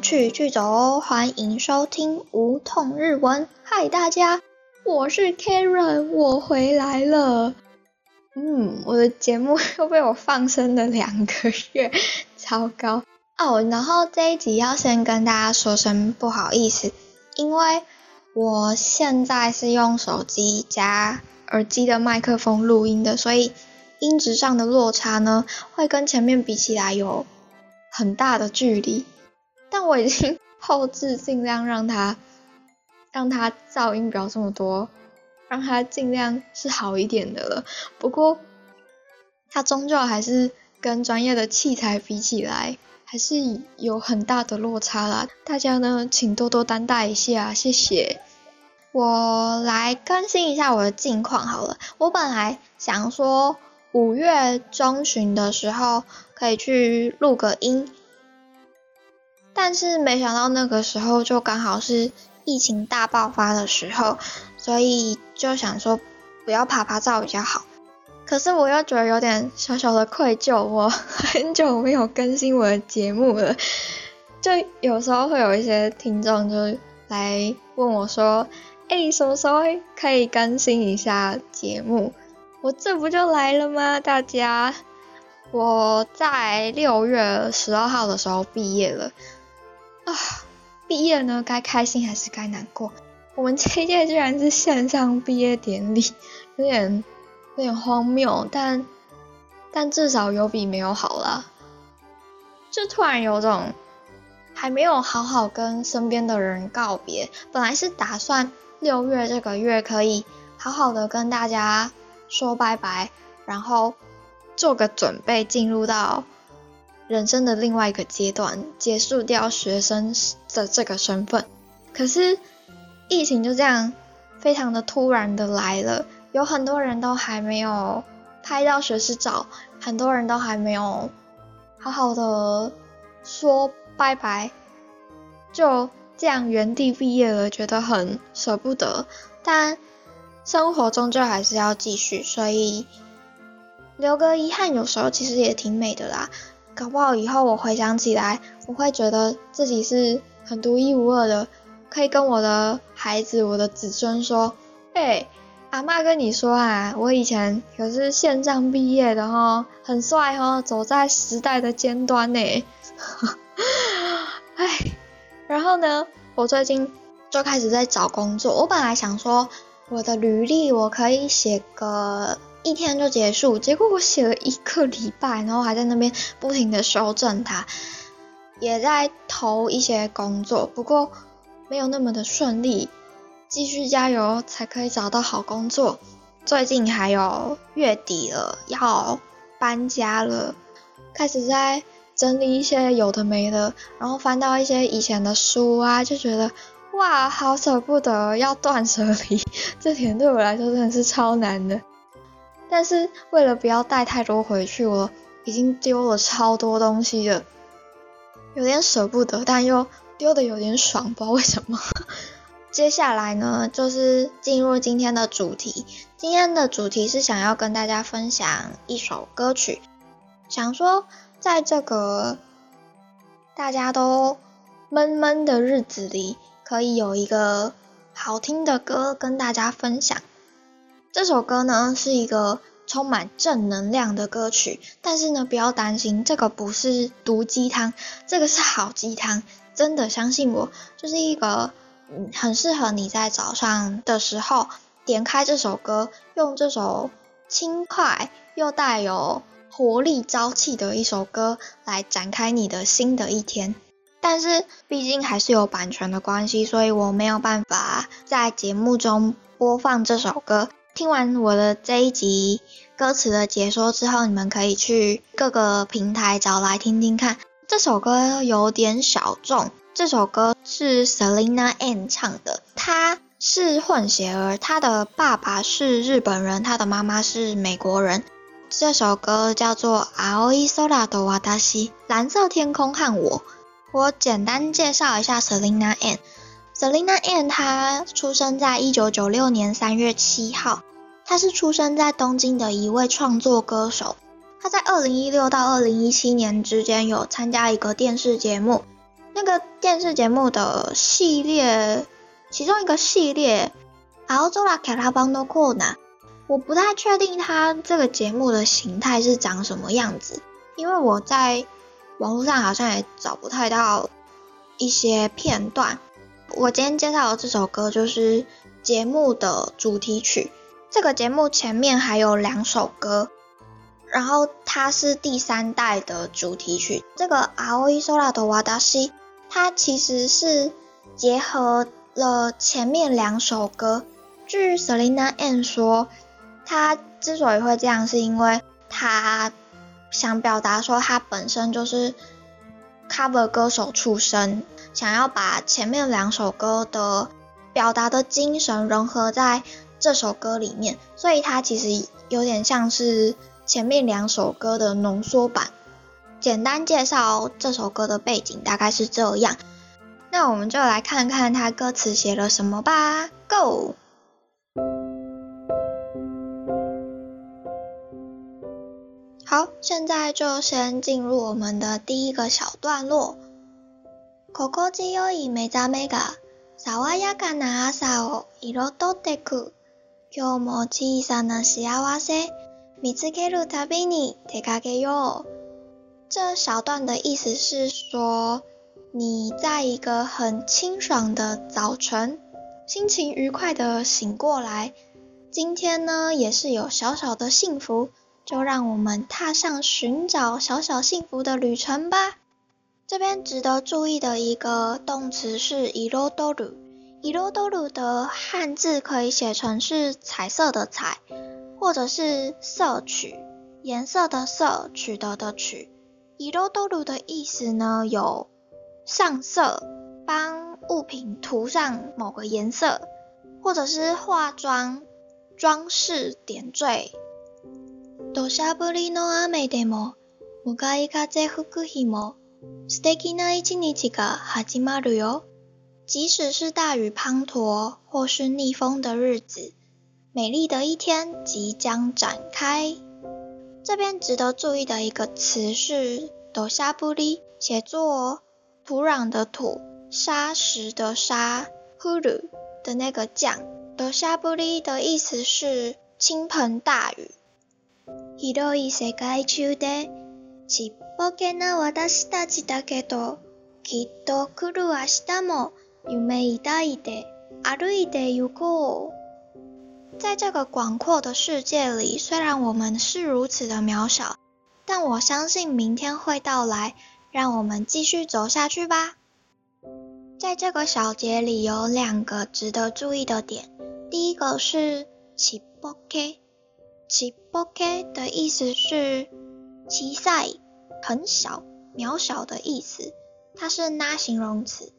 去去走哦！欢迎收听无痛日文。嗨，大家，我是 Karen，我回来了。嗯，我的节目又被我放生了两个月，糟糕哦。然后这一集要先跟大家说声不好意思，因为我现在是用手机加耳机的麦克风录音的，所以音质上的落差呢，会跟前面比起来有很大的距离。但我已经 后置，尽量让它让它噪音不要这么多。让它尽量是好一点的了，不过它终究还是跟专业的器材比起来，还是有很大的落差啦。大家呢，请多多担待一下，谢谢。我来更新一下我的近况好了。我本来想说五月中旬的时候可以去录个音，但是没想到那个时候就刚好是疫情大爆发的时候。所以就想说不要爬爬照比较好，可是我又觉得有点小小的愧疚，我 很久没有更新我的节目了，就有时候会有一些听众就来问我说，哎，什么时候可以更新一下节目？我这不就来了吗？大家，我在六月十二号的时候毕业了啊，毕业呢，该开心还是该难过？我们这一届居然是线上毕业典礼，有点有点荒谬，但但至少有比没有好啦。就突然有种还没有好好跟身边的人告别，本来是打算六月这个月可以好好的跟大家说拜拜，然后做个准备进入到人生的另外一个阶段，结束掉学生的这个身份，可是。疫情就这样非常的突然的来了，有很多人都还没有拍到学士照，很多人都还没有好好的说拜拜，就这样原地毕业了，觉得很舍不得。但生活终究还是要继续，所以留个遗憾，有时候其实也挺美的啦。搞不好以后我回想起来，我会觉得自己是很独一无二的。可以跟我的孩子、我的子孙说：“哎，阿妈跟你说啊，我以前可是线上毕业的哦，很帅哦，走在时代的尖端呢。”哎，然后呢，我最近就开始在找工作。我本来想说，我的履历我可以写个一天就结束，结果我写了一个礼拜，然后还在那边不停的修正它，也在投一些工作，不过。没有那么的顺利，继续加油才可以找到好工作。最近还有月底了，要搬家了，开始在整理一些有的没的，然后翻到一些以前的书啊，就觉得哇，好舍不得要断舍离，这点对我来说真的是超难的。但是为了不要带太多回去，我已经丢了超多东西了，有点舍不得，但又。丢的有点爽，不知道为什么。接下来呢，就是进入今天的主题。今天的主题是想要跟大家分享一首歌曲，想说在这个大家都闷闷的日子里，可以有一个好听的歌跟大家分享。这首歌呢，是一个充满正能量的歌曲，但是呢，不要担心，这个不是毒鸡汤，这个是好鸡汤。真的相信我，就是一个很适合你在早上的时候点开这首歌，用这首轻快又带有活力朝气的一首歌来展开你的新的一天。但是毕竟还是有版权的关系，所以我没有办法在节目中播放这首歌。听完我的这一集歌词的解说之后，你们可以去各个平台找来听听看。这首歌有点小众。这首歌是 Selina Ann 唱的，她是混血儿，她的爸爸是日本人，她的妈妈是美国人。这首歌叫做《Aoi Sora do Watashi》，蓝色天空和我。我简单介绍一下 Selina Ann。Selina Ann 她出生在一九九六年三月七号，她是出生在东京的一位创作歌手。他在二零一六到二零一七年之间有参加一个电视节目，那个电视节目的系列，其中一个系列《青空卡拉邦多库纳》，我不太确定它这个节目的形态是长什么样子，因为我在网络上好像也找不太到一些片段。我今天介绍的这首歌就是节目的主题曲。这个节目前面还有两首歌，然后它是第三代的主题曲。这个《Aoi Sora de Wadashi》它其实是结合了前面两首歌。据 Selina N 说，他之所以会这样，是因为他想表达说他本身就是 cover 歌手出身，想要把前面两首歌的表达的精神融合在。这首歌里面，所以它其实有点像是前面两首歌的浓缩版。简单介绍这首歌的背景大概是这样，那我们就来看看他歌词写了什么吧。Go！好，现在就先进入我们的第一个小段落。心地よい目覚めが爽やかな朝を彩ってく。今日も小さな幸せ見つけるたびに出かけよう。这小段的意思是说，你在一个很清爽的早晨，心情愉快的醒过来。今天呢，也是有小小的幸福， 就让我们踏上寻找小小幸福的旅程吧。这边值得注意的一个动词是イロドル。伊罗多鲁的汉字可以写成是彩色的彩，或者是色取，颜色的色，取得的取。伊罗多鲁的意思呢，有上色，帮物品涂上某个颜色，或者是化妆、装饰、点缀。 土砂降りの雨でも、向かい風吹く日も、素敵な一日が始まるよ。即使是大雨滂沱或是逆风的日子，美丽的一天即将展开。这边值得注意的一个词是“土砂布里”，写作土壤的土，沙石的沙，呼噜的那个降。土砂布里的意思是倾盆大雨。 広い世界中でちっぽけな私たちだけど、きっと来る明日も。在这个广阔的世界里，虽然我们是如此的渺小，但我相信明天会到来。让我们继续走下去吧。在这个小节里有两个值得注意的点。第一个是“ちぼけ”，“ち ぼけ”的意思是“小さい”，很小、渺小的意思，它是拉形容词。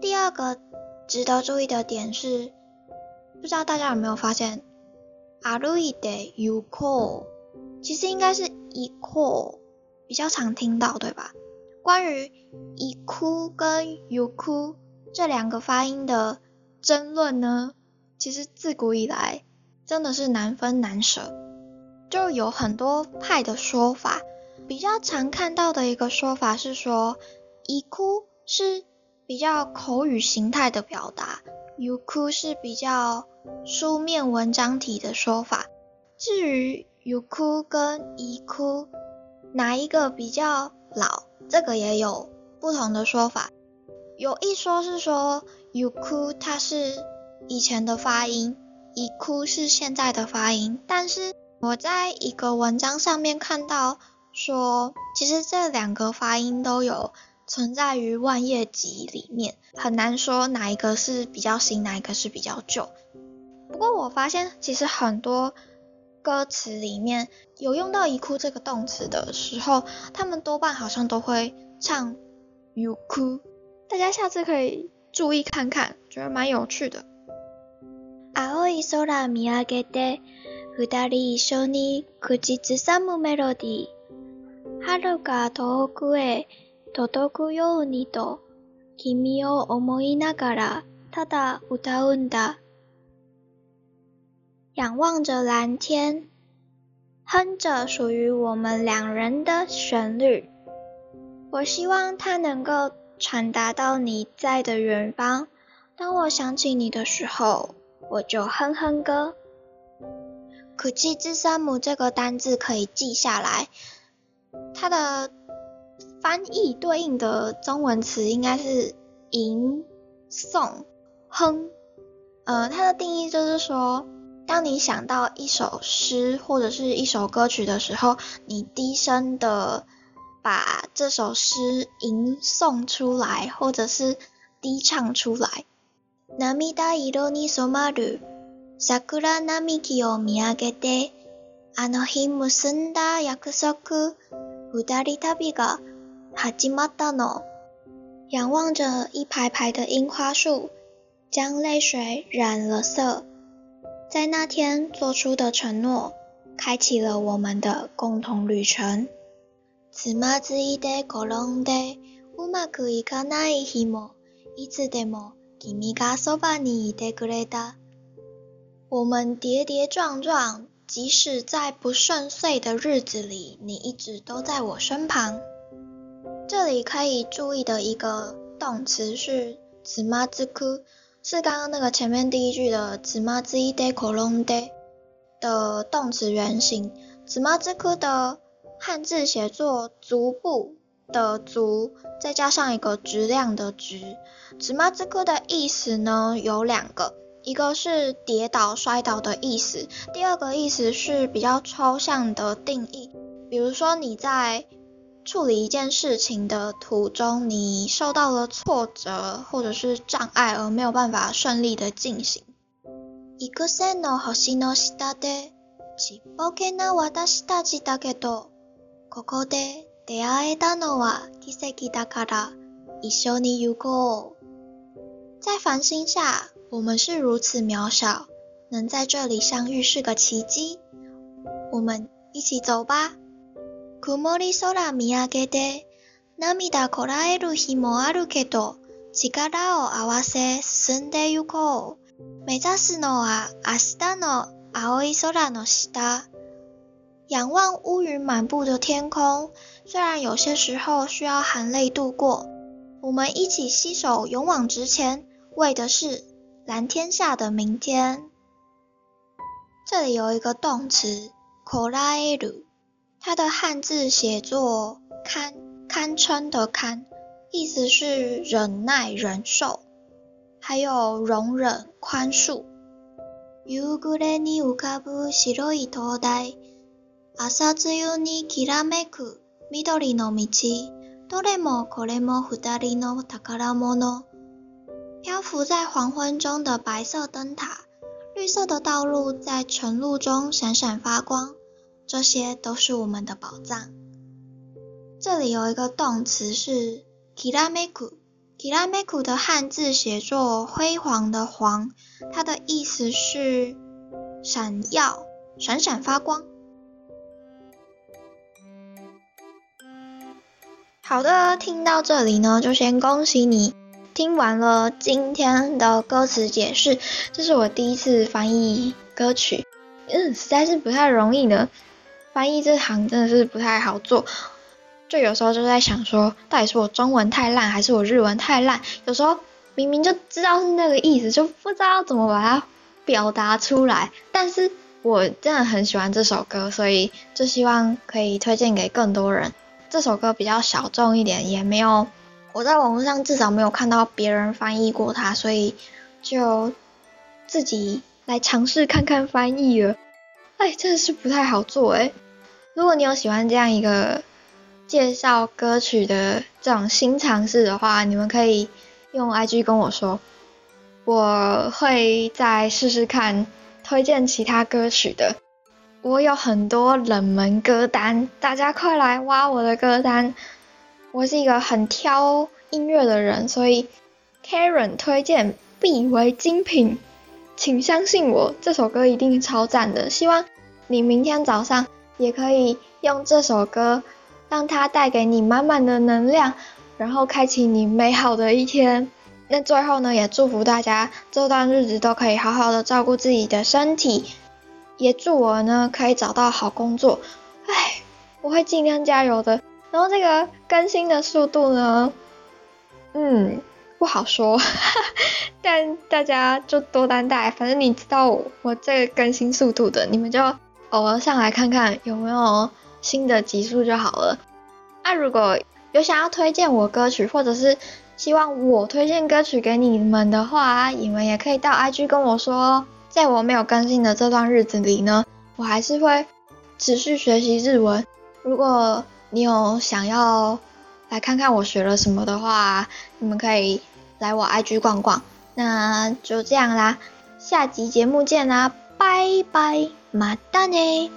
第二个值得注意的点是，不知道大家有没有发现，歩いて行こう，其实应该是行こう比较常听到，对吧？关于行く跟行く这两个发音的争论呢，其實自古以来 真的是难分难舍，就有很多派的说法。比较常看到的一个说法是说，行く是。比较口语形态的表达，yuku 是比较书面文章体的说法。至于 yuku 跟 iku 哪一个比较老，这个也有不同的说法。有一说是说有哭它是以前的发音，iku 是现在的发音。但是我在一个文章上面看到说，其实这两个发音都有。存在于万叶集里面，很难说哪一个是比较新，哪一个是比较旧。不过我发现，其实很多歌词里面有用到“一哭”这个动词的时候，他们多半好像都会唱“有哭”。大家下次可以注意看看，觉得蛮有趣的。青い空見上げて、二人一緒に口ずさむメロディー。春が遠くへ。届くようにと君を思いながらただ歌うんだ。仰望着蓝天，哼着属于我们两人的旋律。 我希望它能够传达到你在的远方。当我想起你的时候， 我就哼哼歌。可气之山姆这个单字可以记下来，它的翻译对应的中文词应该是吟、诵、哼。呃，它的定义就是说。当你想到一首诗或者是一首歌曲的时候，你低声的把这首诗吟诵出来，或者是低唱出来。涙色に染まる桜並木を見上げて、あの日結んだ約束、二人旅が始まったの。仰望着一排排的樱花树，将泪水染了色。在那天做出的承诺，开启了我们的共同旅程。つまずいて転んでうまくいかない日も、いつでも 君がそばにいてくれた。我们跌跌撞撞，即使在不顺遂的日子里，你一直都在我身旁。这里可以注意的一个动词是つまずく。是刚刚那个前面第一句的“子妈之一 day colon day” 的动词原形。子妈之科的汉字写作“足部” 的“足”，再加上一个质量的“质”。子妈之科的意思呢有两个，一个是跌倒、摔倒的意思，第二个意思是比较抽象的定义，比如说你在。处理一件事情的途中，你受到了挫折或者是障碍而没有办法顺利的进行。育成の星の下でちっぽけな私たちだけど、ここで 出会えたのは奇跡だから一緒に行こう。在繁星下，我们是如此渺小，能在这里相遇是个奇迹。我们一起走吧。曇り空見上げて、涙こらえる日もあるけど、力を合わせ進んでゆこう。目指すのは明日の青い空の下。仰望乌云满布的天空，虽然有些时候需要含泪度过，我们一起携手勇往直前，为的是蓝天下的明天。这里有一个动词，こらえる。它的汉字写作堪堪称的堪，意思是忍耐、忍受，还有容忍、宽恕。夕暮れに浮かぶ白い灯台、 朝露にきらめく緑の道、どれもこれも二人の宝物。漂浮在黄昏中的白色灯塔，绿色的道路在晨露中闪闪发光。这些都是我们的宝藏。这里有一个动词是 kirameku，kirameku 的汉字写作辉煌的煌，它的意思是闪耀、闪闪发光。 好的，听到这里呢，就先恭喜你听完了今天的歌词解释。这是我第一次翻译歌曲，嗯，实在是不太容易呢。翻译这行真的是不太好做，就有时候就在想说，到底是我中文太烂，还是我日文太烂？有时候明明就知道是那个意思，就不知道怎么把它表达出来。但是我真的很喜欢这首歌，所以就希望可以推荐给更多人。这首歌比较小众一点，也没有我在网络上至少没有看到别人翻译过它，所以就自己来尝试看看翻译了。哎，真的是不太好做哎。如果你有喜欢这样一个介绍歌曲的这种新尝试的话，你们可以用 IG 跟我说，我会再试试看推荐其他歌曲的。我有很多冷门歌单，大家快来挖我的歌单。我是一个很挑音乐的人，所以 Karen 推荐必为精品。请相信我，这首歌一定超赞的。希望你明天早上也可以用这首歌，让它带给你满满的能量，然后开启你美好的一天。那最后呢，也祝福大家这段日子都可以好好的照顾自己的身体，也祝我呢可以找到好工作。唉，我会尽量加油的。然后这个更新的速度呢，嗯，不好说，但大家就多担待，反正你知道我这个更新速度的，你们就偶尔上来看看有没有新的集数就好了。那如果有想要推荐我歌曲，或者是希望我推荐歌曲给你们的话，你们也可以到 IG 跟我说。在我没有更新的这段日子里呢，我还是会持续学习日文。如果你有想要来看看我学了什么的话，你们可以来我 IG 逛逛。那就这样啦，下集节目见啦，拜拜，马达呢。